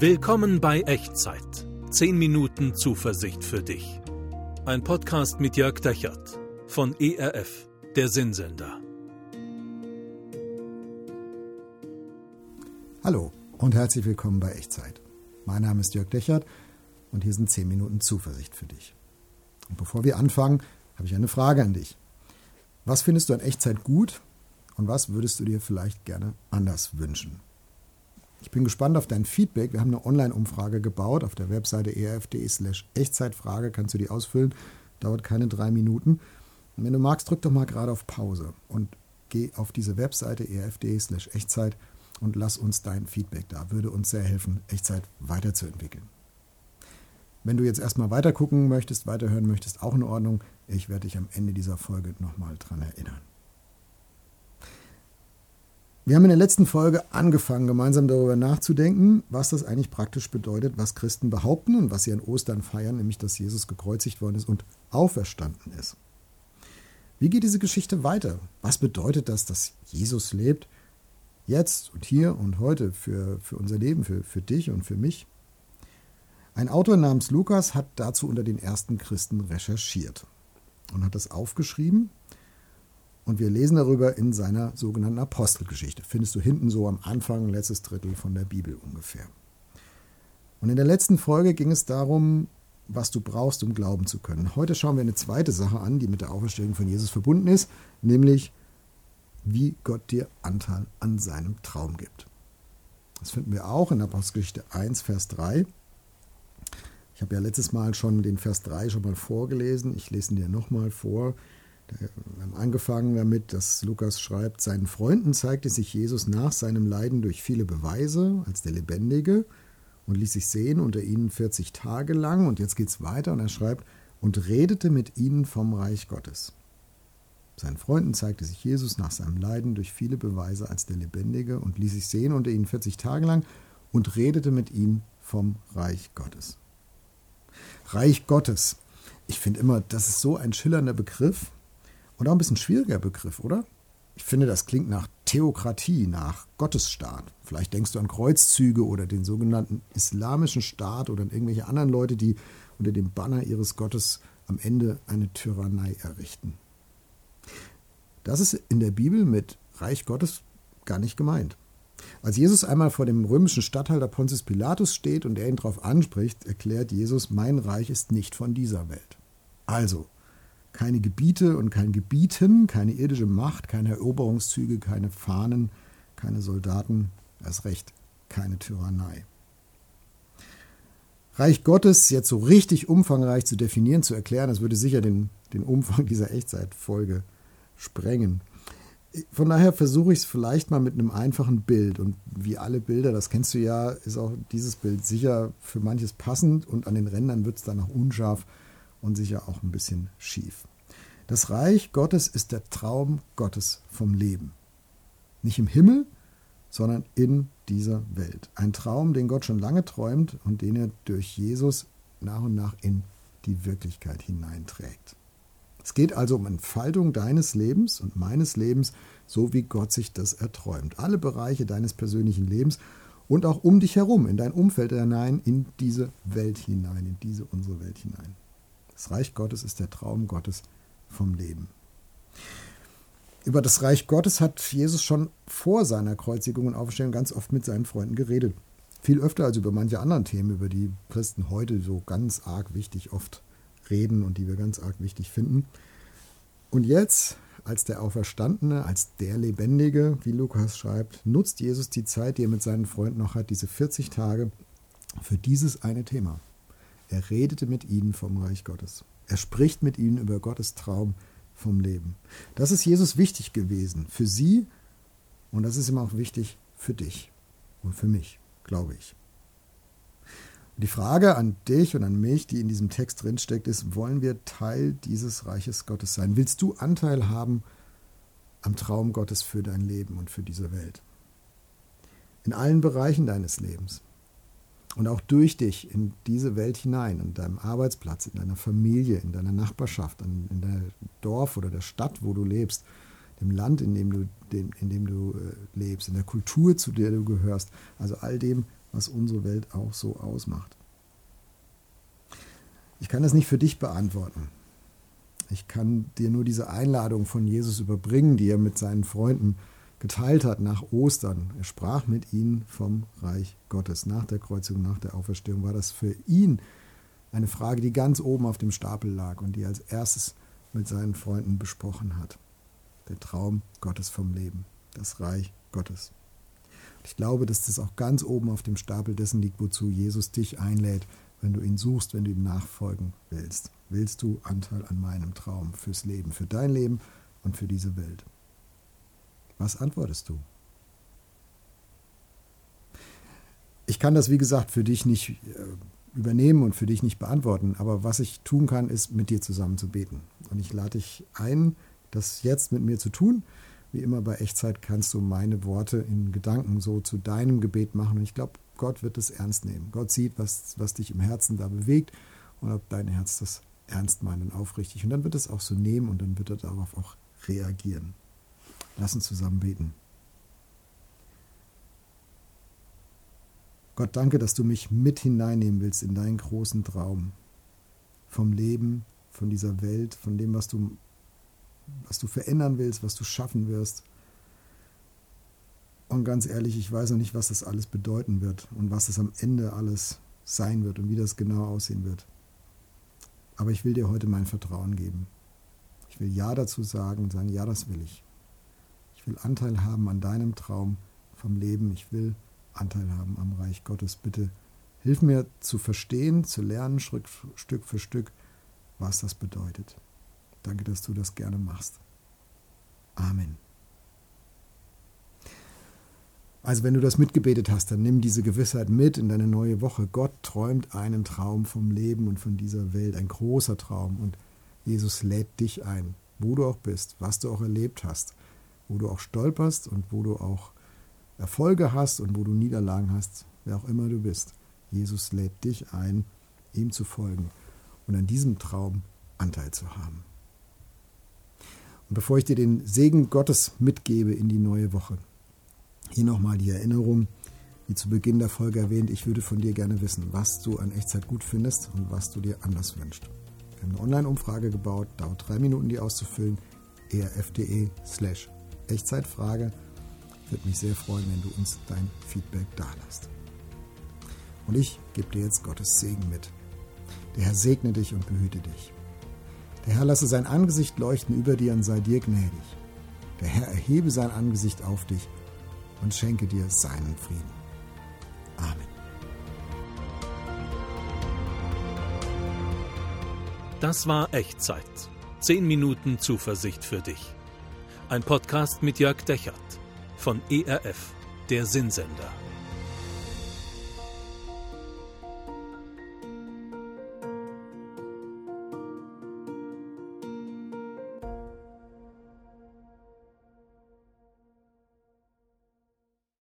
Willkommen bei Echtzeit. 10 Minuten Zuversicht für dich. Ein Podcast mit Jörg Dechert von ERF, der Sinnsender. Hallo und herzlich willkommen bei Echtzeit. Mein Name ist Jörg Dechert und hier sind 10 Minuten Zuversicht für dich. Und bevor wir anfangen, habe ich eine Frage an dich. Was findest du an Echtzeit gut und was würdest du dir vielleicht gerne anders wünschen? Ich bin gespannt auf dein Feedback. Wir haben eine Online-Umfrage gebaut. Auf der Webseite erf.de slash Echtzeitfrage kannst du die ausfüllen. Dauert keine drei Minuten. Und wenn du magst, drück doch mal gerade auf Pause und geh auf diese Webseite erf.de slash Echtzeit und lass uns dein Feedback da. Würde uns sehr helfen, Echtzeit weiterzuentwickeln. Wenn du jetzt erstmal weiter gucken möchtest, weiterhören möchtest, auch in Ordnung. Ich werde dich am Ende dieser Folge nochmal dran erinnern. Wir haben in der letzten Folge angefangen, gemeinsam darüber nachzudenken, was das eigentlich praktisch bedeutet, was Christen behaupten und was sie an Ostern feiern, nämlich dass Jesus gekreuzigt worden ist und auferstanden ist. Wie geht diese Geschichte weiter? Was bedeutet das, dass Jesus lebt? Jetzt und hier und heute für, für unser Leben, für, für dich und für mich? Ein Autor namens Lukas hat dazu unter den ersten Christen recherchiert und hat das aufgeschrieben und wir lesen darüber in seiner sogenannten Apostelgeschichte. Findest du hinten so am Anfang, letztes Drittel von der Bibel ungefähr. Und in der letzten Folge ging es darum, was du brauchst, um glauben zu können. Heute schauen wir eine zweite Sache an, die mit der Auferstehung von Jesus verbunden ist, nämlich wie Gott dir Anteil an seinem Traum gibt. Das finden wir auch in Apostelgeschichte 1, Vers 3. Ich habe ja letztes Mal schon den Vers 3 schon mal vorgelesen. Ich lese ihn dir nochmal vor. Wir haben angefangen damit, dass Lukas schreibt, seinen Freunden zeigte sich Jesus nach seinem Leiden durch viele Beweise als der Lebendige und ließ sich sehen unter ihnen 40 Tage lang. Und jetzt geht es weiter und er schreibt, und redete mit ihnen vom Reich Gottes. Seinen Freunden zeigte sich Jesus nach seinem Leiden durch viele Beweise als der Lebendige und ließ sich sehen unter ihnen 40 Tage lang und redete mit ihnen vom Reich Gottes. Reich Gottes. Ich finde immer, das ist so ein schillernder Begriff. Und auch ein bisschen schwieriger Begriff, oder? Ich finde, das klingt nach Theokratie, nach Gottesstaat. Vielleicht denkst du an Kreuzzüge oder den sogenannten islamischen Staat oder an irgendwelche anderen Leute, die unter dem Banner ihres Gottes am Ende eine Tyrannei errichten. Das ist in der Bibel mit Reich Gottes gar nicht gemeint. Als Jesus einmal vor dem römischen Statthalter Pontius Pilatus steht und er ihn darauf anspricht, erklärt Jesus, mein Reich ist nicht von dieser Welt. Also, keine Gebiete und kein Gebieten, keine irdische Macht, keine Eroberungszüge, keine Fahnen, keine Soldaten, erst recht keine Tyrannei. Reich Gottes jetzt so richtig umfangreich zu definieren, zu erklären, das würde sicher den, den Umfang dieser Echtzeitfolge sprengen. Von daher versuche ich es vielleicht mal mit einem einfachen Bild. Und wie alle Bilder, das kennst du ja, ist auch dieses Bild sicher für manches passend und an den Rändern wird es dann noch unscharf und sicher auch ein bisschen schief. Das Reich Gottes ist der Traum Gottes vom Leben. Nicht im Himmel, sondern in dieser Welt. Ein Traum, den Gott schon lange träumt und den er durch Jesus nach und nach in die Wirklichkeit hineinträgt. Es geht also um Entfaltung deines Lebens und meines Lebens, so wie Gott sich das erträumt. Alle Bereiche deines persönlichen Lebens und auch um dich herum, in dein Umfeld hinein, in diese Welt hinein, in diese unsere Welt hinein. Das Reich Gottes ist der Traum Gottes vom Leben. Über das Reich Gottes hat Jesus schon vor seiner Kreuzigung und Auferstehung ganz oft mit seinen Freunden geredet. Viel öfter als über manche anderen Themen, über die Christen heute so ganz arg wichtig oft reden und die wir ganz arg wichtig finden. Und jetzt, als der Auferstandene, als der Lebendige, wie Lukas schreibt, nutzt Jesus die Zeit, die er mit seinen Freunden noch hat, diese 40 Tage, für dieses eine Thema. Er redete mit ihnen vom Reich Gottes. Er spricht mit ihnen über Gottes Traum vom Leben. Das ist Jesus wichtig gewesen für sie und das ist ihm auch wichtig für dich und für mich, glaube ich. Die Frage an dich und an mich, die in diesem Text drinsteckt, ist, wollen wir Teil dieses Reiches Gottes sein? Willst du Anteil haben am Traum Gottes für dein Leben und für diese Welt? In allen Bereichen deines Lebens und auch durch dich in diese Welt hinein, in deinem Arbeitsplatz, in deiner Familie, in deiner Nachbarschaft, in, in deinem Dorf oder der Stadt, wo du lebst, dem Land, in dem du, in dem du äh, lebst, in der Kultur, zu der du gehörst, also all dem, was unsere Welt auch so ausmacht. Ich kann das nicht für dich beantworten. Ich kann dir nur diese Einladung von Jesus überbringen, die er mit seinen Freunden geteilt hat nach Ostern. Er sprach mit ihnen vom Reich Gottes. Nach der Kreuzigung, nach der Auferstehung war das für ihn eine Frage, die ganz oben auf dem Stapel lag und die er als erstes mit seinen Freunden besprochen hat. Der Traum Gottes vom Leben, das Reich Gottes. Ich glaube, dass das auch ganz oben auf dem Stapel dessen liegt, wozu Jesus dich einlädt, wenn du ihn suchst, wenn du ihm nachfolgen willst. Willst du Anteil an meinem Traum fürs Leben, für dein Leben und für diese Welt? Was antwortest du? Ich kann das, wie gesagt, für dich nicht äh, übernehmen und für dich nicht beantworten, aber was ich tun kann, ist mit dir zusammen zu beten. Und ich lade dich ein, das jetzt mit mir zu tun. Wie immer bei Echtzeit kannst du meine Worte in Gedanken so zu deinem Gebet machen. Und ich glaube, Gott wird es ernst nehmen. Gott sieht, was, was dich im Herzen da bewegt und ob dein Herz das ernst meint und aufrichtig. Und dann wird es auch so nehmen und dann wird er darauf auch reagieren. Lass uns zusammen beten. Gott, danke, dass du mich mit hineinnehmen willst in deinen großen Traum vom Leben, von dieser Welt, von dem, was du, was du verändern willst, was du schaffen wirst. Und ganz ehrlich, ich weiß noch nicht, was das alles bedeuten wird und was es am Ende alles sein wird und wie das genau aussehen wird. Aber ich will dir heute mein Vertrauen geben. Ich will Ja dazu sagen und sagen, ja, das will ich. Ich will Anteil haben an deinem Traum vom Leben. Ich will Anteil haben am Reich Gottes. Bitte hilf mir zu verstehen, zu lernen, Stück für Stück, was das bedeutet. Danke, dass du das gerne machst. Amen. Also wenn du das mitgebetet hast, dann nimm diese Gewissheit mit in deine neue Woche. Gott träumt einen Traum vom Leben und von dieser Welt, ein großer Traum. Und Jesus lädt dich ein, wo du auch bist, was du auch erlebt hast, wo du auch stolperst und wo du auch Erfolge hast und wo du Niederlagen hast, wer auch immer du bist. Jesus lädt dich ein, ihm zu folgen und an diesem Traum Anteil zu haben. Und bevor ich dir den Segen Gottes mitgebe in die neue Woche, hier nochmal die Erinnerung, wie zu Beginn der Folge erwähnt, ich würde von dir gerne wissen, was du an Echtzeit gut findest und was du dir anders wünschst. Wir haben eine Online-Umfrage gebaut, dauert drei Minuten, die auszufüllen. erf.de slash Echtzeitfrage. Würde mich sehr freuen, wenn du uns dein Feedback dalässt. Und ich gebe dir jetzt Gottes Segen mit. Der Herr segne dich und behüte dich. Der Herr lasse sein Angesicht leuchten über dir und sei dir gnädig. Der Herr erhebe sein Angesicht auf dich und schenke dir seinen Frieden. Amen. Das war Echtzeit. Zehn Minuten Zuversicht für dich. Ein Podcast mit Jörg Dechert von ERF, der Sinnsender.